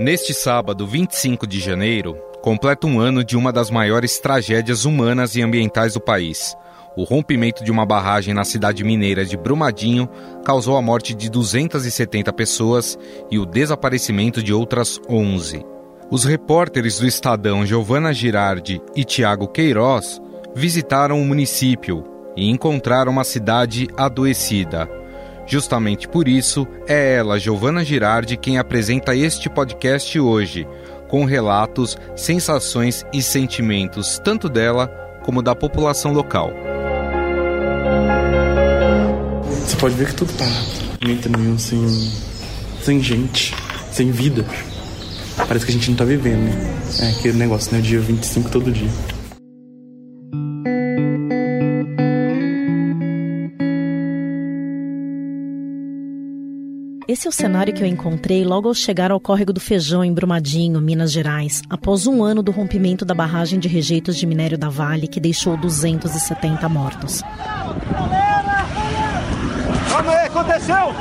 Neste sábado, 25 de janeiro, completa um ano de uma das maiores tragédias humanas e ambientais do país. O rompimento de uma barragem na cidade mineira de Brumadinho causou a morte de 270 pessoas e o desaparecimento de outras 11. Os repórteres do Estadão Giovana Girardi e Tiago Queiroz visitaram o município e encontraram uma cidade adoecida. Justamente por isso, é ela, Giovana Girardi, quem apresenta este podcast hoje, com relatos, sensações e sentimentos tanto dela como da população local. Você pode ver que tudo parado. Entra nenhum sem, sem gente, sem vida. Parece que a gente não tá vivendo, né? É aquele negócio, né? Dia 25 todo dia. Esse é o cenário que eu encontrei logo ao chegar ao córrego do Feijão, em Brumadinho, Minas Gerais, após um ano do rompimento da barragem de rejeitos de minério da Vale, que deixou 270 mortos. Calma aí, aconteceu!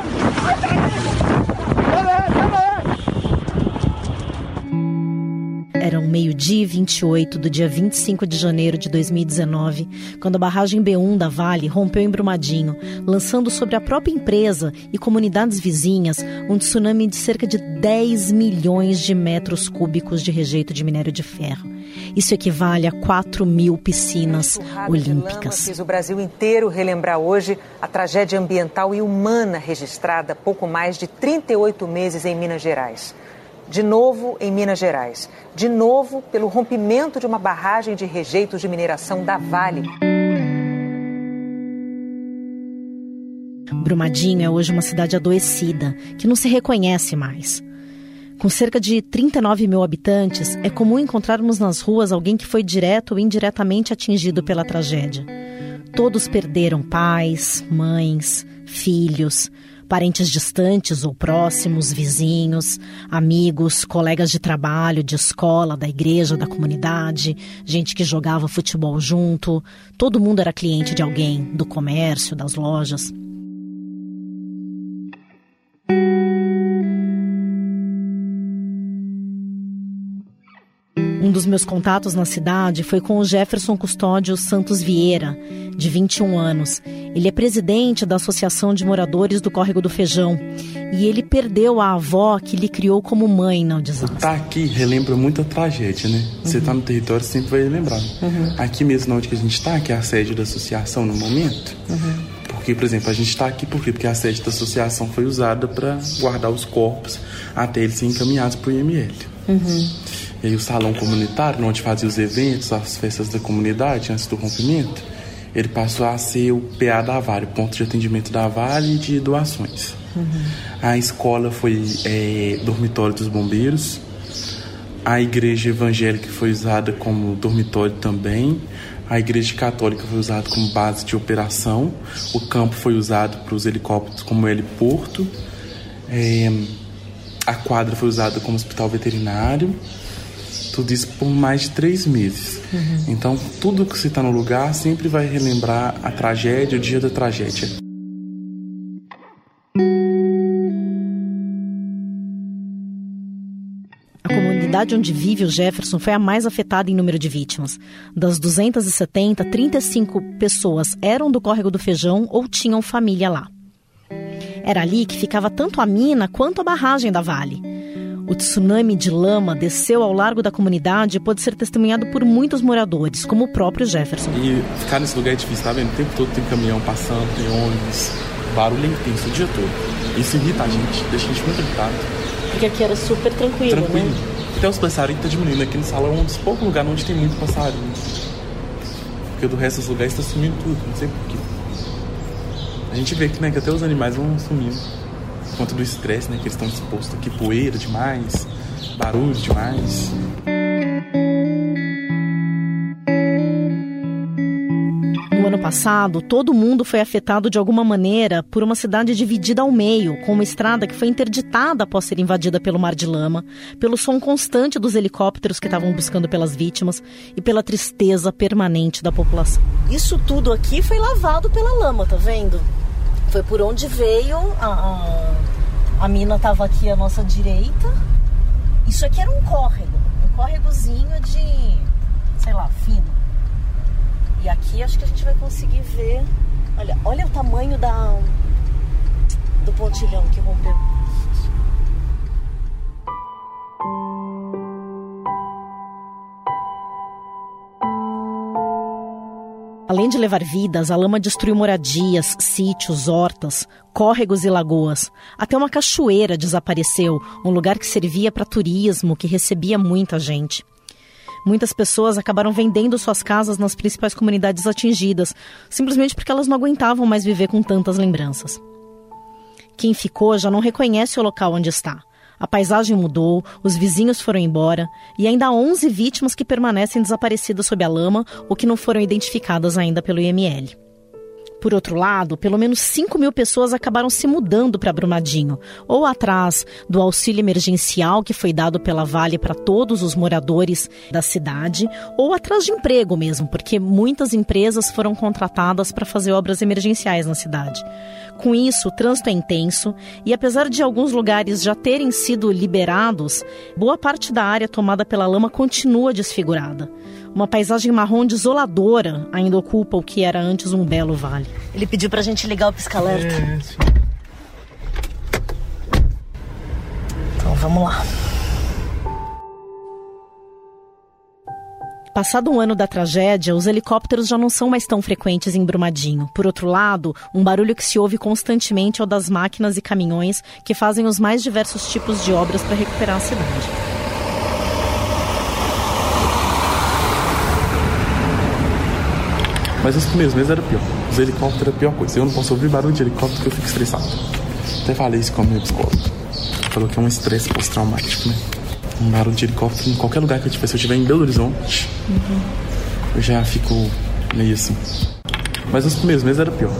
Era um meio-dia e 28 do dia 25 de janeiro de 2019, quando a barragem B1 da Vale rompeu em Brumadinho, lançando sobre a própria empresa e comunidades vizinhas um tsunami de cerca de 10 milhões de metros cúbicos de rejeito de minério de ferro. Isso equivale a 4 mil piscinas olímpicas. Fez o Brasil inteiro relembrar hoje a tragédia ambiental e humana registrada há pouco mais de 38 meses em Minas Gerais. De novo em Minas Gerais. De novo pelo rompimento de uma barragem de rejeitos de mineração da Vale. Brumadinho é hoje uma cidade adoecida, que não se reconhece mais. Com cerca de 39 mil habitantes, é comum encontrarmos nas ruas alguém que foi direto ou indiretamente atingido pela tragédia. Todos perderam pais, mães, filhos, parentes distantes ou próximos, vizinhos, amigos, colegas de trabalho, de escola, da igreja, da comunidade, gente que jogava futebol junto. Todo mundo era cliente de alguém, do comércio, das lojas. Um dos meus contatos na cidade foi com o Jefferson Custódio Santos Vieira, de 21 anos. Ele é presidente da Associação de Moradores do Córrego do Feijão e ele perdeu a avó que lhe criou como mãe no desastre. Tá aqui relembra muito a tragédia, né? Você tá no território, sempre vai lembrar. Uhum. Aqui mesmo onde que a gente tá, que é a sede da associação no momento. Porque, por exemplo, a gente está aqui por quê? Porque a sede da associação foi usada para guardar os corpos até eles serem encaminhados para o IML. E aí o salão comunitário, onde fazia os eventos, as festas da comunidade antes do rompimento, ele passou a ser o PA da Vale, ponto de atendimento da Vale e de doações. A escola foi é, dormitório dos bombeiros, a igreja evangélica foi usada como dormitório também, a igreja católica foi usada como base de operação, o campo foi usado para os helicópteros como heliporto, é, a quadra foi usada como hospital veterinário, tudo isso por mais de três meses. Então, tudo que se está no lugar sempre vai relembrar a tragédia, o dia da tragédia. A comunidade onde vive o Jefferson foi a mais afetada em número de vítimas. Das 270, 35 pessoas eram do Córrego do Feijão ou tinham família lá. Era ali que ficava tanto a mina quanto a barragem da Vale. O tsunami de lama desceu ao largo da comunidade e pôde ser testemunhado por muitos moradores, como o próprio Jefferson. E ficar nesse lugar é difícil, tá vendo? O tempo todo tem caminhão passando, tem ônibus, barulho é intenso o dia todo. Isso irrita a gente, deixa a gente muito irritado. Porque aqui era super tranquilo, Tranquilo. Até os passarinhos tá diminuindo aqui no salão, é um dos poucos lugares onde tem muito passarinho. Porque do resto dos lugares tá sumindo tudo, não sei porquê. A gente vê que, né, que até os animais vão sumindo. Por conta do estresse, né, que eles estão expostos aqui, poeira demais, barulho demais. Passado, todo mundo foi afetado de alguma maneira por uma cidade dividida ao meio, com uma estrada que foi interditada após ser invadida pelo mar de lama, pelo som constante dos helicópteros que estavam buscando pelas vítimas e pela tristeza permanente da população. Isso tudo aqui foi lavado pela lama, tá vendo? Foi por onde veio a, a, a mina estava aqui à nossa direita Isso aqui era um córrego, um córregozinho de, sei lá, fino. E aqui acho que a gente vai conseguir ver. Olha, olha o tamanho da do pontilhão que rompeu. Além de levar vidas, a lama destruiu moradias, sítios, hortas, córregos e lagoas. Até uma cachoeira desapareceu, um lugar que servia para turismo, que recebia muita gente. Muitas pessoas acabaram vendendo suas casas nas principais comunidades atingidas, simplesmente porque elas não aguentavam mais viver com tantas lembranças. Quem ficou já não reconhece o local onde está. A paisagem mudou, os vizinhos foram embora e ainda há 11 vítimas que permanecem desaparecidas sob a lama ou que não foram identificadas ainda pelo IML. Por outro lado, pelo menos 5 mil pessoas acabaram se mudando para Brumadinho, ou atrás do auxílio emergencial que foi dado pela Vale para todos os moradores da cidade, ou atrás de emprego mesmo, porque muitas empresas foram contratadas para fazer obras emergenciais na cidade. Com isso, o trânsito é intenso e, apesar de alguns lugares já terem sido liberados, boa parte da área tomada pela lama continua desfigurada. Uma paisagem marrom desoladora ainda ocupa o que era antes um belo vale. Ele pediu pra gente ligar o pisca-alerta. É, sim. Então vamos lá. Passado um ano da tragédia, os helicópteros já não são mais tão frequentes em Brumadinho. Por outro lado, um barulho que se ouve constantemente é o das máquinas e caminhões que fazem os mais diversos tipos de obras para recuperar a cidade. Mas os primeiros meses era pior. Os helicópteros era a pior coisa. Eu não posso ouvir barulho de helicóptero que eu fico estressado. Até falei isso com a minha psicóloga. Falou que é um estresse pós-traumático, né? Um barulho de helicóptero em qualquer lugar que eu estiver. Se eu estiver em Belo Horizonte, uhum. eu já fico meio assim. Mas os primeiros meses era pior.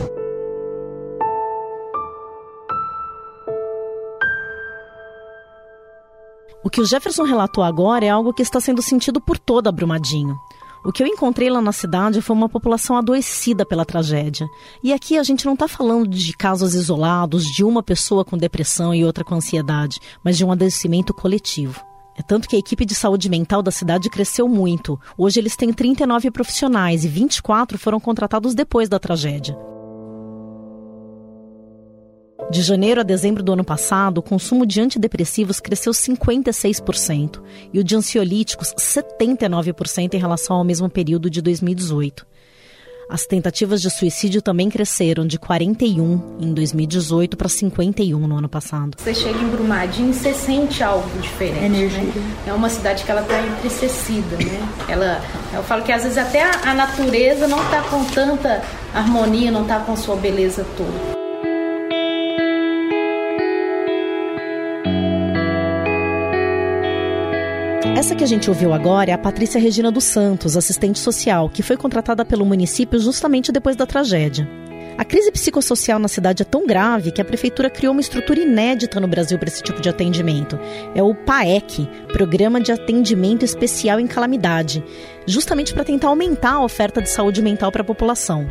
O que o Jefferson relatou agora é algo que está sendo sentido por toda Brumadinho. O que eu encontrei lá na cidade foi uma população adoecida pela tragédia. E aqui a gente não está falando de casos isolados, de uma pessoa com depressão e outra com ansiedade, mas de um adoecimento coletivo. É tanto que a equipe de saúde mental da cidade cresceu muito. Hoje eles têm 39 profissionais e 24 foram contratados depois da tragédia. De janeiro a dezembro do ano passado, o consumo de antidepressivos cresceu 56% e o de ansiolíticos 79% em relação ao mesmo período de 2018. As tentativas de suicídio também cresceram de 41 em 2018 para 51 no ano passado. Você chega em Brumadinho e você sente algo diferente. Energia. Né? É uma cidade que ela está entristecida, né? Ela, eu falo que às vezes até a, a natureza não está com tanta harmonia, não está com sua beleza toda. Essa que a gente ouviu agora é a Patrícia Regina dos Santos, assistente social, que foi contratada pelo município justamente depois da tragédia. A crise psicossocial na cidade é tão grave que a prefeitura criou uma estrutura inédita no Brasil para esse tipo de atendimento. É o PAEC, Programa de Atendimento Especial em Calamidade, justamente para tentar aumentar a oferta de saúde mental para a população.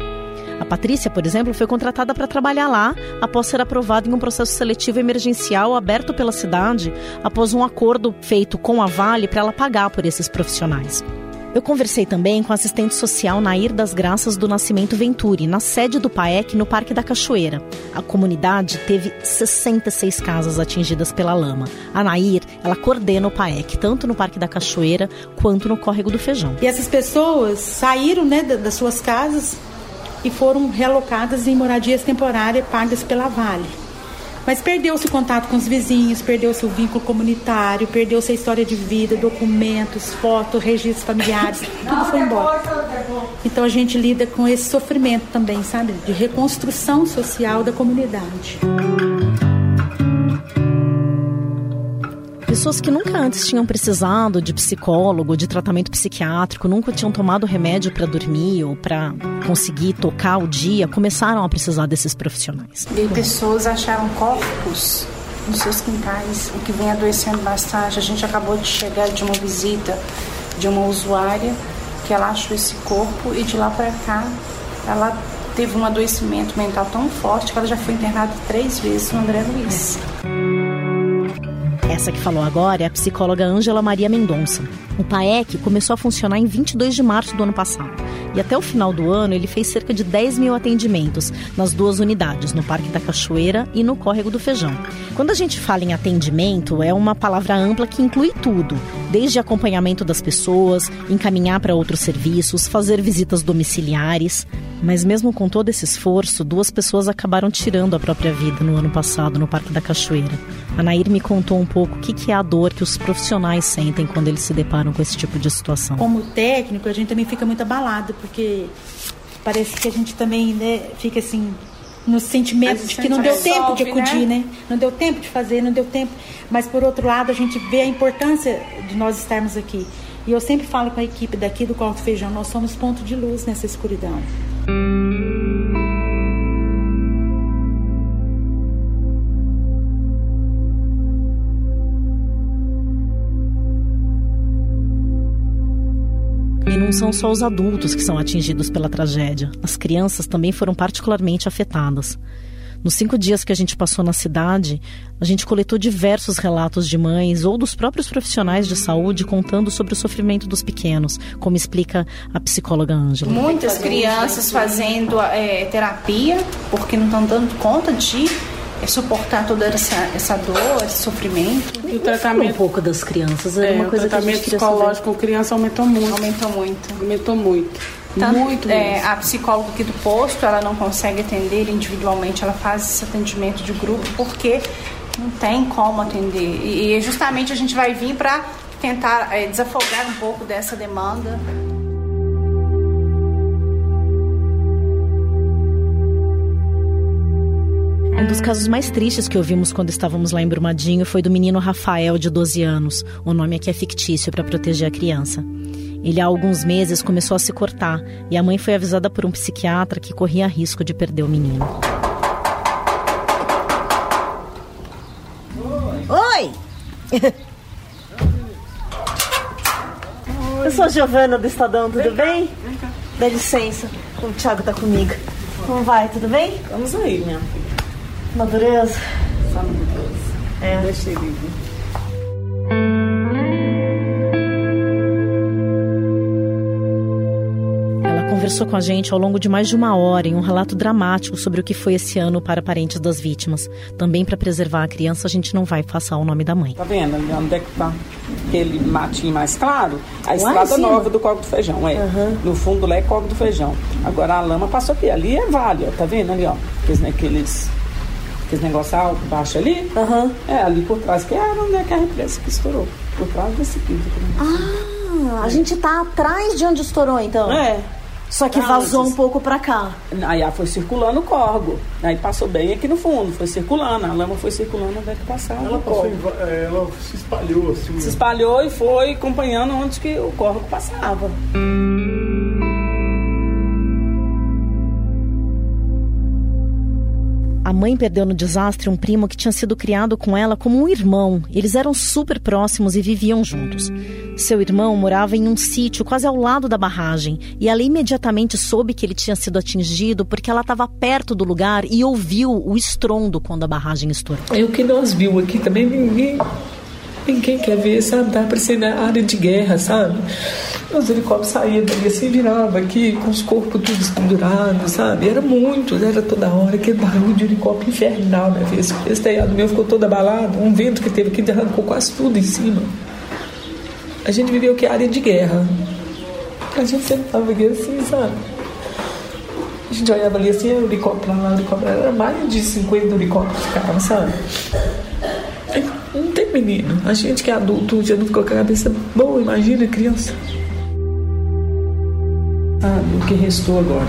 A Patrícia, por exemplo, foi contratada para trabalhar lá após ser aprovada em um processo seletivo emergencial aberto pela cidade após um acordo feito com a Vale para ela pagar por esses profissionais. Eu conversei também com a assistente social Nair das Graças do Nascimento Venturi, na sede do PAEC no Parque da Cachoeira. A comunidade teve 66 casas atingidas pela lama. A Nair, ela coordena o PAEC, tanto no Parque da Cachoeira quanto no Córrego do Feijão. E essas pessoas saíram né, das suas casas e foram realocadas em moradias temporárias pagas pela Vale. Mas perdeu-se o contato com os vizinhos, perdeu-se o vínculo comunitário, perdeu-se a história de vida, documentos, fotos, registros familiares, tudo foi embora. Então a gente lida com esse sofrimento também, sabe? De reconstrução social da comunidade. Pessoas que nunca antes tinham precisado de psicólogo, de tratamento psiquiátrico, nunca tinham tomado remédio para dormir ou para conseguir tocar o dia, começaram a precisar desses profissionais. E pessoas acharam corpos nos seus quintais, o que vem adoecendo bastante. A gente acabou de chegar de uma visita de uma usuária que ela achou esse corpo e de lá para cá ela teve um adoecimento mental tão forte que ela já foi internada três vezes no André Luiz. Essa que falou agora é a psicóloga Ângela Maria Mendonça. O PAEC começou a funcionar em 22 de março do ano passado. E até o final do ano ele fez cerca de 10 mil atendimentos nas duas unidades, no Parque da Cachoeira e no Córrego do Feijão. Quando a gente fala em atendimento, é uma palavra ampla que inclui tudo, desde acompanhamento das pessoas, encaminhar para outros serviços, fazer visitas domiciliares. Mas mesmo com todo esse esforço, duas pessoas acabaram tirando a própria vida no ano passado no Parque da Cachoeira. A Nair me contou um pouco o que é a dor que os profissionais sentem quando eles se deparam com esse tipo de situação. Como técnico, a gente também fica muito abalado, porque parece que a gente também né, fica assim no sentimento de que não deu tempo de acudir, né? né? Não deu tempo de fazer, não deu tempo. Mas por outro lado, a gente vê a importância de nós estarmos aqui. E eu sempre falo com a equipe daqui do Corte Feijão, nós somos ponto de luz nessa escuridão. E não são só os adultos que são atingidos pela tragédia. As crianças também foram particularmente afetadas. Nos cinco dias que a gente passou na cidade, a gente coletou diversos relatos de mães ou dos próprios profissionais de saúde contando sobre o sofrimento dos pequenos, como explica a psicóloga Ângela. Muitas crianças fazendo é, terapia porque não estão dando conta de é suportar toda essa, essa dor, esse sofrimento. E o tratamento um pouco das crianças era é, uma coisa o tratamento que psicológico com criança aumentou muito. Aumentou muito. Aumentou muito. Tanto, muito é, a psicóloga aqui do posto, ela não consegue atender individualmente, ela faz esse atendimento de grupo porque não tem como atender. E, e justamente a gente vai vir para tentar é, desafogar um pouco dessa demanda. Um dos casos mais tristes que ouvimos quando estávamos lá em Brumadinho foi do menino Rafael, de 12 anos. O nome aqui é fictício para proteger a criança. Ele há alguns meses começou a se cortar e a mãe foi avisada por um psiquiatra que corria risco de perder o menino. Oi! Eu sou a Giovana do Estadão, tudo bem? Dá licença, o Thiago tá comigo. Como vai, tudo bem? Vamos aí, minha filha. Uma dureza? Só uma dureza. É. Deixa ele vir. Ela conversou com a gente ao longo de mais de uma hora em um relato dramático sobre o que foi esse ano para parentes das vítimas. Também para preservar a criança, a gente não vai passar o nome da mãe. Tá vendo ali onde é que tá aquele matinho mais claro? A Uai, estrada sim. nova do Coco do Feijão, é. Uhum. No fundo lá é Coco do Feijão. Agora a lama passou aqui. Ali é vale, ó. Tá vendo ali, ó? Aqueles, aqueles aquele negócio alto, baixo ali. Uhum. É, ali por trás, que era onde é que a represa que estourou. Por trás desse piso. Ah, a gente tá atrás de onde estourou, então? É. Só que vazou um pouco pra cá. Aí ela foi circulando o corgo. Aí passou bem aqui no fundo, foi circulando. A lama foi circulando até que passava. Ela, passou em, é, ela se espalhou assim. Se né? espalhou e foi acompanhando onde que o corgo passava. A mãe perdeu no desastre um primo que tinha sido criado com ela como um irmão. Eles eram super próximos e viviam juntos. Seu irmão morava em um sítio quase ao lado da barragem e ela imediatamente soube que ele tinha sido atingido porque ela estava perto do lugar e ouviu o estrondo quando a barragem estourou. É o que nós vimos aqui também, ninguém Ninguém quer ver, sabe? Tá parecendo área de guerra, sabe? Os helicópteros saíam dali assim, virava aqui, com os corpos todos pendurados, sabe? Era muito, era toda hora, aquele barulho de helicóptero infernal, né? Esse, esse telhado meu ficou todo abalado, um vento que teve aqui arrancou quase tudo em cima. A gente viveu que área de guerra. A gente sempre tava aqui assim, sabe? A gente olhava ali assim, o helicóptero lá, helicóptero era mais de 50 helicópteros ficavam, sabe? Menino. A gente que é adulto já não ficou com a cabeça boa, imagina criança. O que restou agora?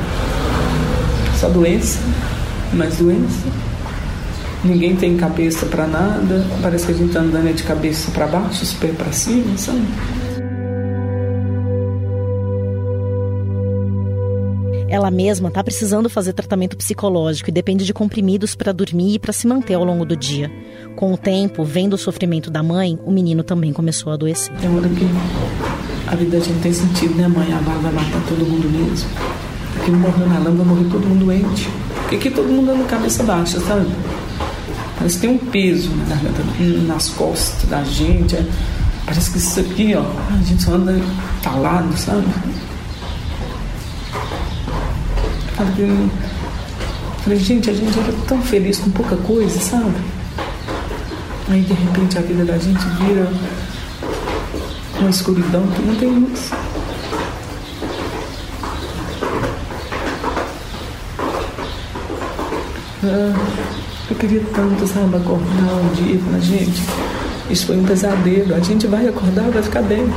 Só doença, mais doença. Ninguém tem cabeça para nada. Parece que a gente tá andando de cabeça para baixo, os pés para cima, sabe? Ela mesma está precisando fazer tratamento psicológico e depende de comprimidos para dormir e para se manter ao longo do dia. Com o tempo, vendo o sofrimento da mãe, o menino também começou a adoecer. É hora que a vida a gente tem sentido, né, mãe? A bala vai matar todo mundo mesmo. Porque não morreu na lama, vai morrer todo mundo doente. Porque aqui todo mundo anda cabeça baixa, sabe? Parece que tem um peso nas costas da gente. É, parece que isso aqui, ó, a gente só anda talado, sabe? Falei, falei, gente, a gente era tão feliz com pouca coisa, sabe? Aí de repente a vida da gente vira uma escuridão que não tem luz. Ah, eu queria tanto, sabe, acordar um dia e falar, gente, isso foi um pesadelo, a gente vai acordar, vai ficar bem.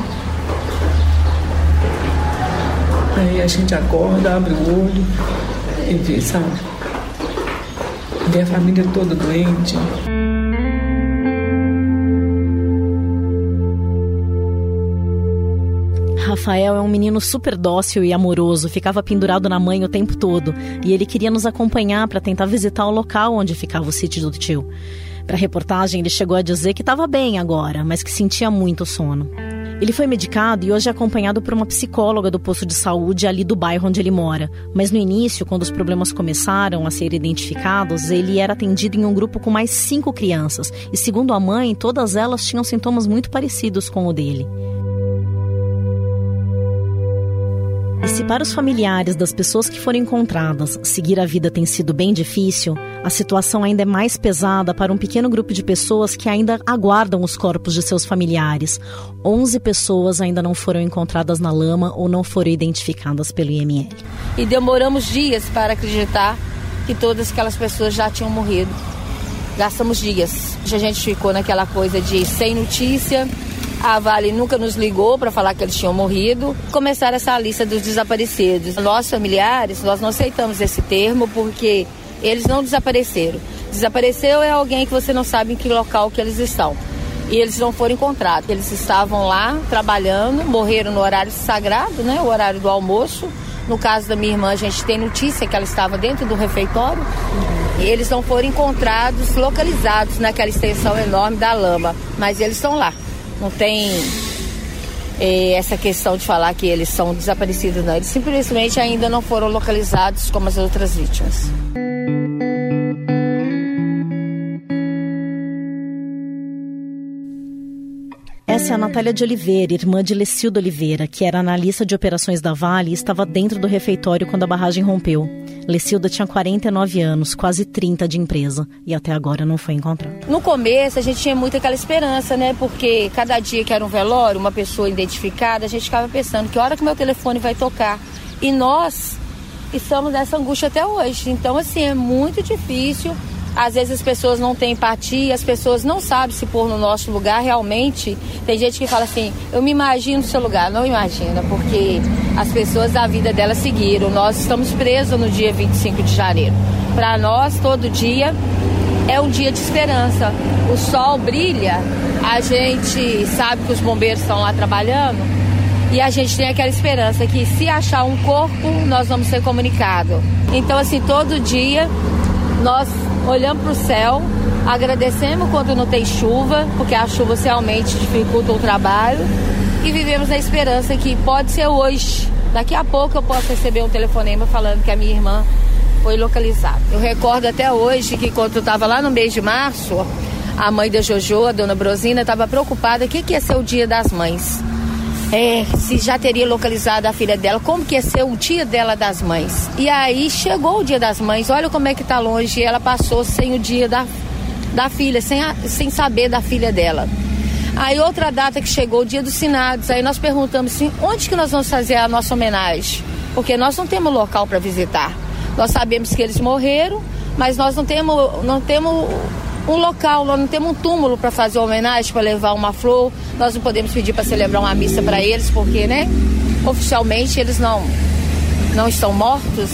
A gente acorda, abre o olho e vê, sabe? Vê a família toda doente. Rafael é um menino super dócil e amoroso, ficava pendurado na mãe o tempo todo e ele queria nos acompanhar para tentar visitar o local onde ficava o sítio do tio. Para a reportagem, ele chegou a dizer que estava bem agora, mas que sentia muito sono. Ele foi medicado e hoje é acompanhado por uma psicóloga do posto de saúde ali do bairro onde ele mora. Mas no início, quando os problemas começaram a ser identificados, ele era atendido em um grupo com mais cinco crianças. E segundo a mãe, todas elas tinham sintomas muito parecidos com o dele. Se para os familiares das pessoas que foram encontradas seguir a vida tem sido bem difícil, a situação ainda é mais pesada para um pequeno grupo de pessoas que ainda aguardam os corpos de seus familiares. 11 pessoas ainda não foram encontradas na lama ou não foram identificadas pelo IML. E demoramos dias para acreditar que todas aquelas pessoas já tinham morrido. Gastamos dias. A gente ficou naquela coisa de sem notícia, a Vale nunca nos ligou para falar que eles tinham morrido. Começaram essa lista dos desaparecidos. Nós, familiares, nós não aceitamos esse termo porque eles não desapareceram. Desapareceu é alguém que você não sabe em que local que eles estão. E eles não foram encontrados. Eles estavam lá trabalhando, morreram no horário sagrado, né? O horário do almoço. No caso da minha irmã, a gente tem notícia que ela estava dentro do refeitório. E eles não foram encontrados, localizados naquela extensão enorme da lama. Mas eles estão lá. Não tem é, essa questão de falar que eles são desaparecidos, não. Eles simplesmente ainda não foram localizados como as outras vítimas. Essa é a Natália de Oliveira, irmã de Lecildo Oliveira, que era analista de operações da Vale e estava dentro do refeitório quando a barragem rompeu. Lecilda tinha 49 anos, quase 30 de empresa, e até agora não foi encontrada. No começo a gente tinha muito aquela esperança, né? Porque cada dia que era um velório, uma pessoa identificada, a gente ficava pensando que hora que meu telefone vai tocar. E nós estamos nessa angústia até hoje. Então, assim, é muito difícil às vezes as pessoas não têm empatia, as pessoas não sabem se pôr no nosso lugar realmente. Tem gente que fala assim, eu me imagino no seu lugar. Não imagina, porque as pessoas a vida delas seguiram. Nós estamos presos no dia 25 de janeiro. Para nós, todo dia é um dia de esperança. O sol brilha, a gente sabe que os bombeiros estão lá trabalhando e a gente tem aquela esperança que se achar um corpo, nós vamos ser comunicados. Então, assim, todo dia nós olhamos para o céu, agradecemos quando não tem chuva, porque a chuva realmente dificulta o trabalho, e vivemos na esperança que pode ser hoje. Daqui a pouco eu posso receber um telefonema falando que a minha irmã foi localizada. Eu recordo até hoje que quando eu estava lá no mês de março, a mãe da Jojo, a dona Brosina, estava preocupada o que, que ia ser o dia das mães é, se já teria localizado a filha dela, como que ia ser o dia dela das mães. E aí chegou o dia das mães, olha como é que tá longe, e ela passou sem o dia da, da filha, sem, a, sem saber da filha dela. Aí outra data que chegou, o dia dos finados, aí nós perguntamos assim, onde que nós vamos fazer a nossa homenagem? Porque nós não temos local para visitar. Nós sabemos que eles morreram, mas nós não temos, não temos um local, nós não temos um túmulo para fazer homenagem, para levar uma flor. Nós não podemos pedir para celebrar uma missa para eles, porque, né? Oficialmente eles não, não estão mortos.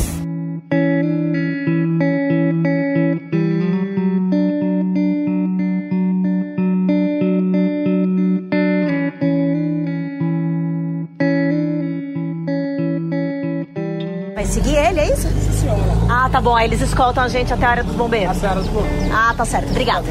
Vai seguir ele, é isso? Ah, tá bom. Aí eles escoltam a gente até a área dos bombeiros. Até a área dos bombeiros. Ah, tá certo. Obrigada.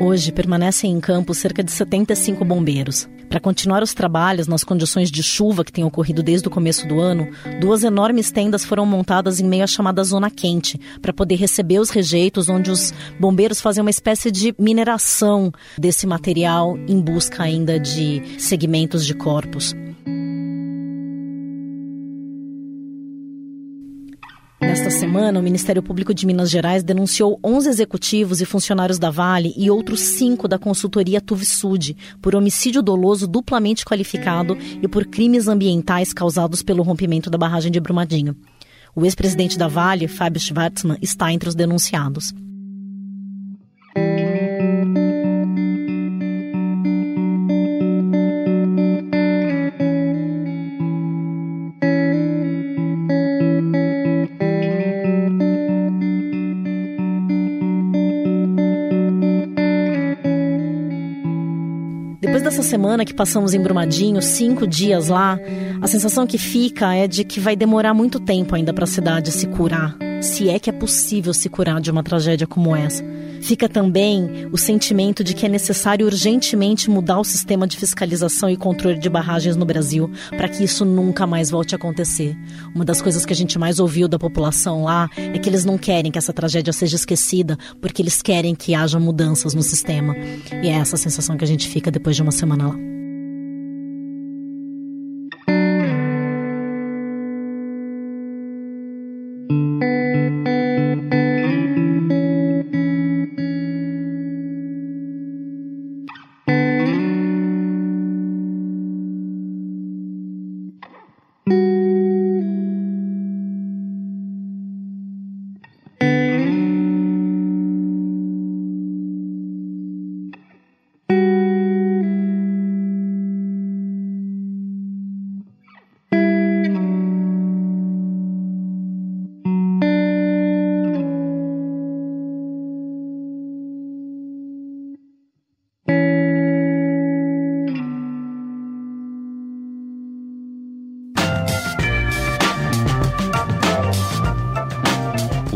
Hoje permanecem em campo cerca de 75 bombeiros. Para continuar os trabalhos nas condições de chuva que têm ocorrido desde o começo do ano, duas enormes tendas foram montadas em meio à chamada zona quente, para poder receber os rejeitos, onde os bombeiros fazem uma espécie de mineração desse material em busca ainda de segmentos de corpos. Nesta semana, o Ministério Público de Minas Gerais denunciou 11 executivos e funcionários da Vale e outros cinco da consultoria Tuvisud por homicídio doloso duplamente qualificado e por crimes ambientais causados pelo rompimento da barragem de Brumadinho. O ex-presidente da Vale, Fábio Schwartzman, está entre os denunciados. Semana que passamos em Brumadinho, cinco dias lá, a sensação que fica é de que vai demorar muito tempo ainda para a cidade se curar, se é que é possível se curar de uma tragédia como essa. Fica também o sentimento de que é necessário urgentemente mudar o sistema de fiscalização e controle de barragens no Brasil para que isso nunca mais volte a acontecer. Uma das coisas que a gente mais ouviu da população lá é que eles não querem que essa tragédia seja esquecida porque eles querem que haja mudanças no sistema. E é essa a sensação que a gente fica depois de uma semana lá.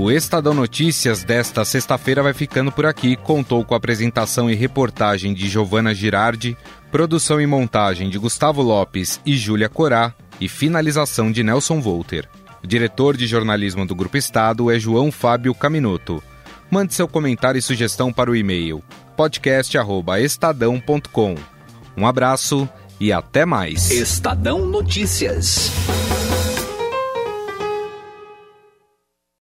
O Estadão Notícias desta sexta-feira vai ficando por aqui. Contou com a apresentação e reportagem de Giovana Girardi, produção e montagem de Gustavo Lopes e Júlia Corá e finalização de Nelson Volter. O diretor de jornalismo do Grupo Estado é João Fábio Caminoto. Mande seu comentário e sugestão para o e-mail podcast@estadão.com. Um abraço e até mais. Estadão Notícias.